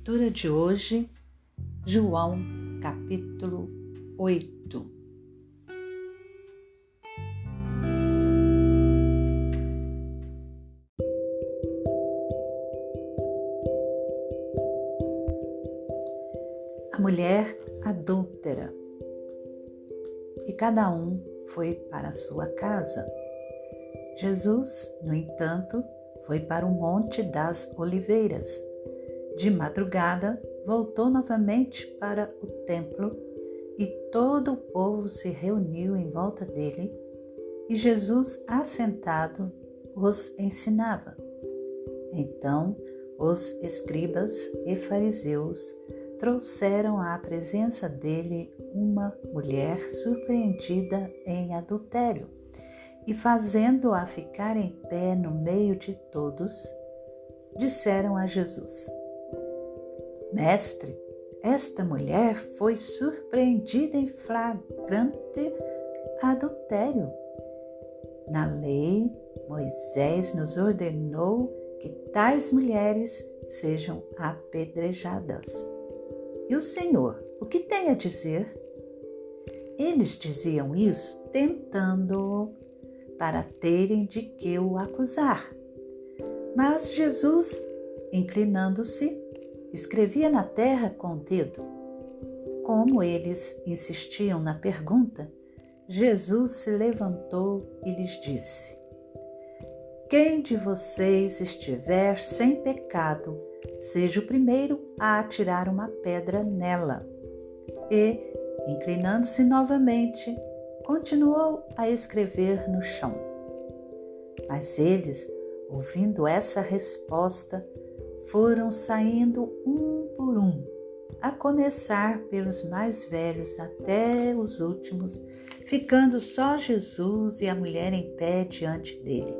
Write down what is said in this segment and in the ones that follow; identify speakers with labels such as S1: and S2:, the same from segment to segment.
S1: leitura de hoje, João capítulo 8. A mulher adúltera. E cada um foi para sua casa. Jesus, no entanto, foi para o Monte das Oliveiras de madrugada, voltou novamente para o templo e todo o povo se reuniu em volta dele e Jesus, assentado, os ensinava. Então, os escribas e fariseus trouxeram à presença dele uma mulher surpreendida em adultério e, fazendo-a ficar em pé no meio de todos, disseram a Jesus: Mestre, esta mulher foi surpreendida em flagrante adultério. Na lei, Moisés nos ordenou que tais mulheres sejam apedrejadas. E o Senhor, o que tem a dizer? Eles diziam isso tentando para terem de que o acusar. Mas Jesus, inclinando-se, escrevia na terra com o dedo. Como eles insistiam na pergunta, Jesus se levantou e lhes disse: Quem de vocês estiver sem pecado, seja o primeiro a atirar uma pedra nela. E, inclinando-se novamente, continuou a escrever no chão. Mas eles, ouvindo essa resposta, foram saindo um por um, a começar pelos mais velhos até os últimos, ficando só Jesus e a mulher em pé diante dele.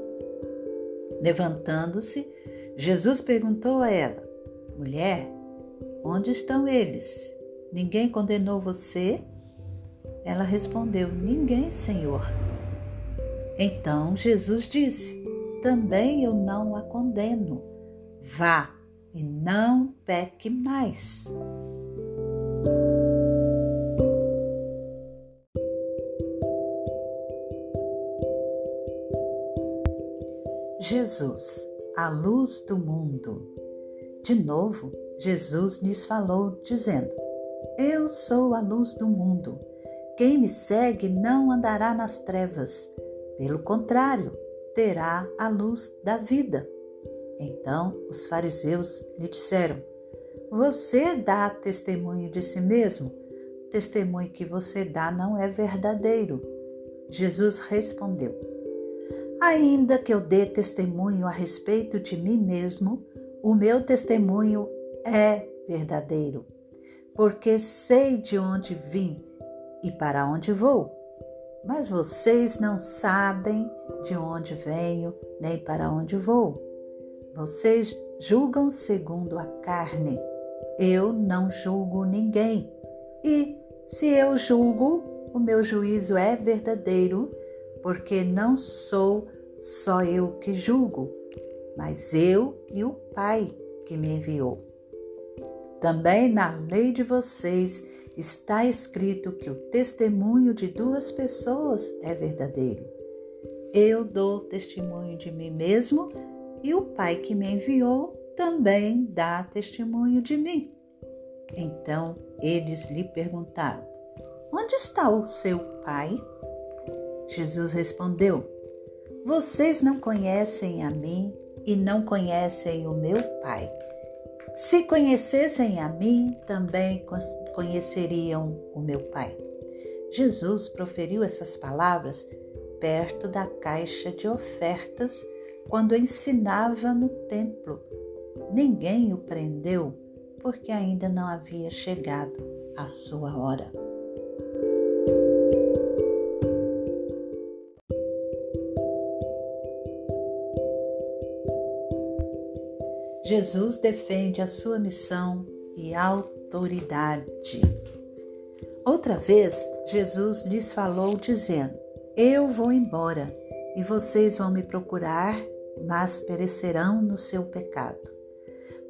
S1: Levantando-se, Jesus perguntou a ela: Mulher, onde estão eles? Ninguém condenou você? Ela respondeu: Ninguém, Senhor. Então Jesus disse: Também eu não a condeno. Vá e não peque mais. Jesus, a luz do mundo. De novo, Jesus lhes falou, dizendo: Eu sou a luz do mundo. Quem me segue não andará nas trevas, pelo contrário, terá a luz da vida. Então os fariseus lhe disseram: Você dá testemunho de si mesmo? O testemunho que você dá não é verdadeiro. Jesus respondeu: Ainda que eu dê testemunho a respeito de mim mesmo, o meu testemunho é verdadeiro, porque sei de onde vim e para onde vou. Mas vocês não sabem de onde venho nem para onde vou. Vocês julgam segundo a carne. Eu não julgo ninguém. E se eu julgo, o meu juízo é verdadeiro, porque não sou só eu que julgo, mas eu e o Pai que me enviou. Também na lei de vocês está escrito que o testemunho de duas pessoas é verdadeiro. Eu dou testemunho de mim mesmo e o Pai que me enviou também dá testemunho de mim. Então eles lhe perguntaram: Onde está o seu Pai? Jesus respondeu: Vocês não conhecem a mim e não conhecem o meu Pai. Se conhecessem a mim, também conheceriam o meu Pai. Jesus proferiu essas palavras perto da caixa de ofertas quando ensinava no templo. Ninguém o prendeu porque ainda não havia chegado a sua hora. Jesus defende a sua missão e autoridade. Outra vez, Jesus lhes falou, dizendo: Eu vou embora e vocês vão me procurar, mas perecerão no seu pecado.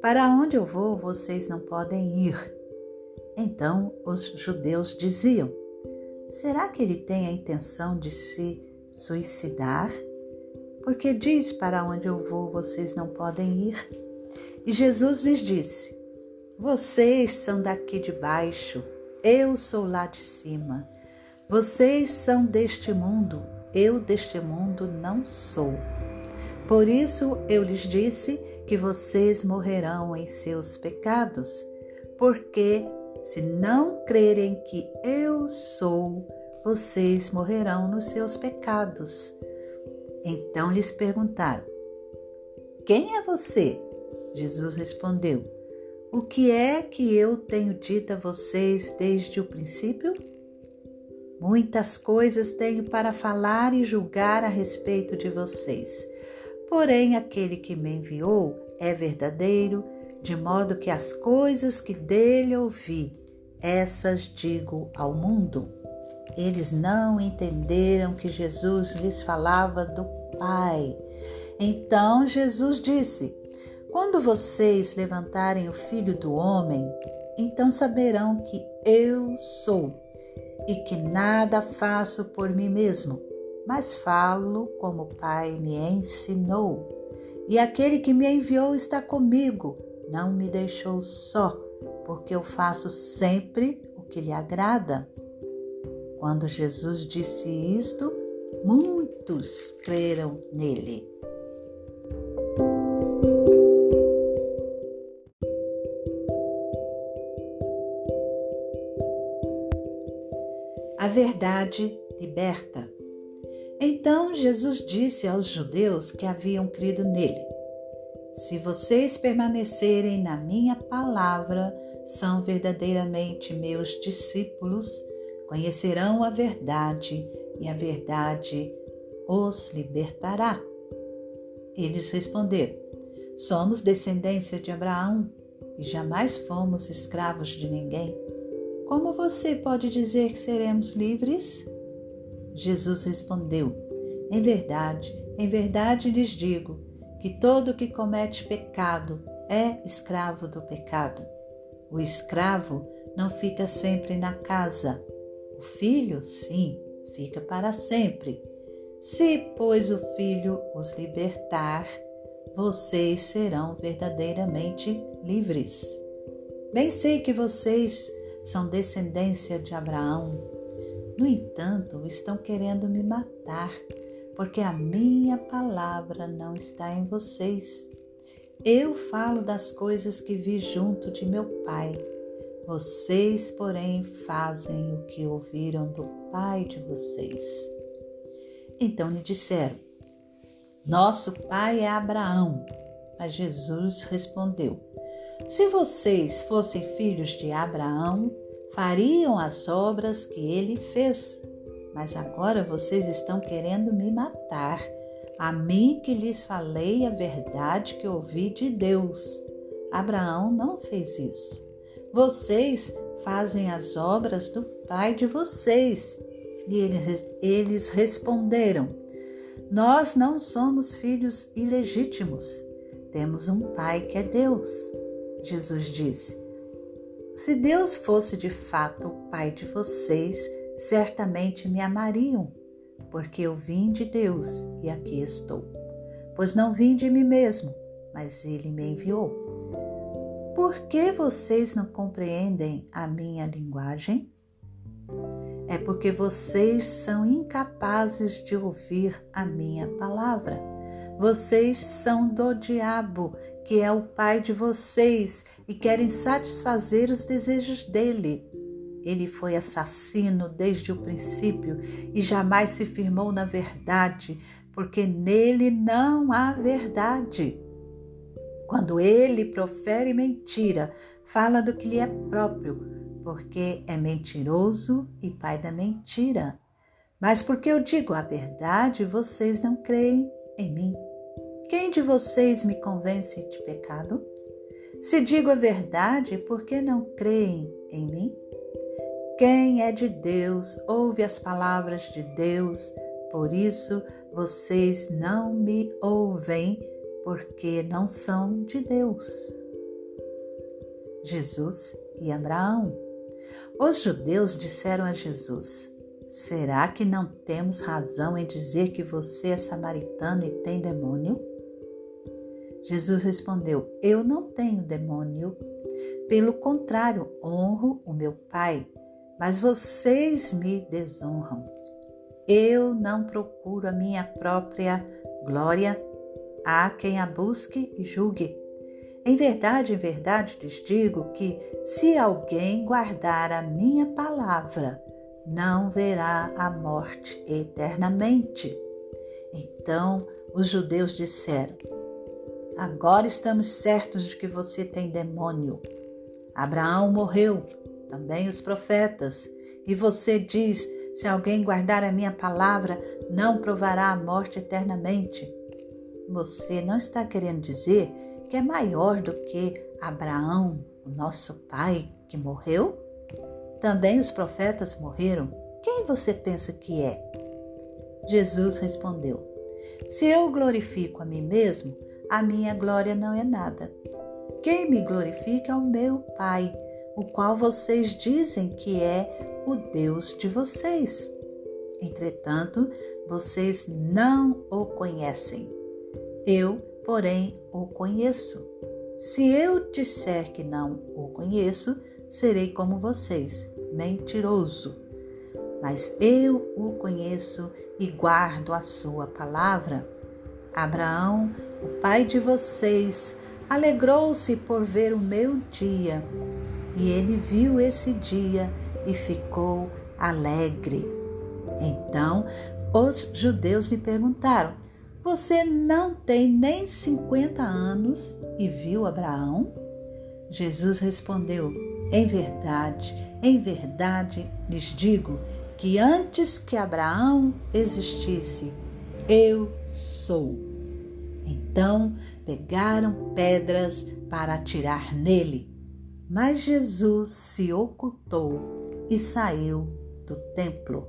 S1: Para onde eu vou, vocês não podem ir. Então os judeus diziam: Será que ele tem a intenção de se suicidar? Porque diz: Para onde eu vou, vocês não podem ir. E Jesus lhes disse: Vocês são daqui de baixo, eu sou lá de cima. Vocês são deste mundo, eu deste mundo não sou. Por isso eu lhes disse que vocês morrerão em seus pecados, porque se não crerem que eu sou, vocês morrerão nos seus pecados. Então lhes perguntaram: Quem é você? Jesus respondeu: O que é que eu tenho dito a vocês desde o princípio? Muitas coisas tenho para falar e julgar a respeito de vocês. Porém, aquele que me enviou é verdadeiro, de modo que as coisas que dele ouvi, essas digo ao mundo. Eles não entenderam que Jesus lhes falava do Pai. Então Jesus disse: Quando vocês levantarem o filho do homem, então saberão que eu sou e que nada faço por mim mesmo, mas falo como o Pai me ensinou. E aquele que me enviou está comigo, não me deixou só, porque eu faço sempre o que lhe agrada. Quando Jesus disse isto, muitos creram nele. A verdade liberta. Então Jesus disse aos judeus que haviam crido nele: Se vocês permanecerem na minha palavra, são verdadeiramente meus discípulos, conhecerão a verdade e a verdade os libertará. Eles responderam: Somos descendência de Abraão e jamais fomos escravos de ninguém. Como você pode dizer que seremos livres? Jesus respondeu: Em verdade, em verdade lhes digo que todo que comete pecado é escravo do pecado. O escravo não fica sempre na casa. O filho, sim, fica para sempre. Se, pois, o filho os libertar, vocês serão verdadeiramente livres. Bem sei que vocês são descendência de Abraão. No entanto, estão querendo me matar, porque a minha palavra não está em vocês. Eu falo das coisas que vi junto de meu Pai. Vocês, porém, fazem o que ouviram do Pai de vocês. Então lhe disseram: Nosso pai é Abraão. Mas Jesus respondeu: se vocês fossem filhos de Abraão, fariam as obras que ele fez. Mas agora vocês estão querendo me matar, a mim que lhes falei a verdade que ouvi de Deus. Abraão não fez isso. Vocês fazem as obras do pai de vocês. E eles, eles responderam: Nós não somos filhos ilegítimos. Temos um pai que é Deus. Jesus disse: Se Deus fosse de fato o Pai de vocês, certamente me amariam, porque eu vim de Deus e aqui estou. Pois não vim de mim mesmo, mas Ele me enviou. Por que vocês não compreendem a minha linguagem? É porque vocês são incapazes de ouvir a minha palavra. Vocês são do diabo que é o pai de vocês e querem satisfazer os desejos dele. Ele foi assassino desde o princípio e jamais se firmou na verdade, porque nele não há verdade. Quando ele profere mentira, fala do que lhe é próprio, porque é mentiroso e pai da mentira. Mas porque eu digo a verdade, vocês não creem em mim. Quem de vocês me convence de pecado? Se digo a verdade, por que não creem em mim? Quem é de Deus ouve as palavras de Deus, por isso vocês não me ouvem, porque não são de Deus. Jesus e Abraão. Os judeus disseram a Jesus: Será que não temos razão em dizer que você é samaritano e tem demônio? Jesus respondeu: Eu não tenho demônio. Pelo contrário, honro o meu Pai, mas vocês me desonram. Eu não procuro a minha própria glória. Há quem a busque e julgue. Em verdade, em verdade lhes digo que, se alguém guardar a minha palavra, não verá a morte eternamente. Então os judeus disseram: Agora estamos certos de que você tem demônio. Abraão morreu, também os profetas, e você diz: se alguém guardar a minha palavra, não provará a morte eternamente. Você não está querendo dizer que é maior do que Abraão, o nosso pai, que morreu? Também os profetas morreram. Quem você pensa que é? Jesus respondeu: Se eu glorifico a mim mesmo, a minha glória não é nada. Quem me glorifica é o meu Pai, o qual vocês dizem que é o Deus de vocês. Entretanto, vocês não o conhecem. Eu, porém, o conheço. Se eu disser que não o conheço, serei como vocês, mentiroso. Mas eu o conheço e guardo a sua palavra. Abraão, o pai de vocês, alegrou-se por ver o meu dia, e ele viu esse dia e ficou alegre. Então os judeus lhe perguntaram: Você não tem nem 50 anos e viu Abraão? Jesus respondeu: Em verdade, em verdade lhes digo que antes que Abraão existisse, eu sou. Então pegaram pedras para atirar nele, mas Jesus se ocultou e saiu do templo.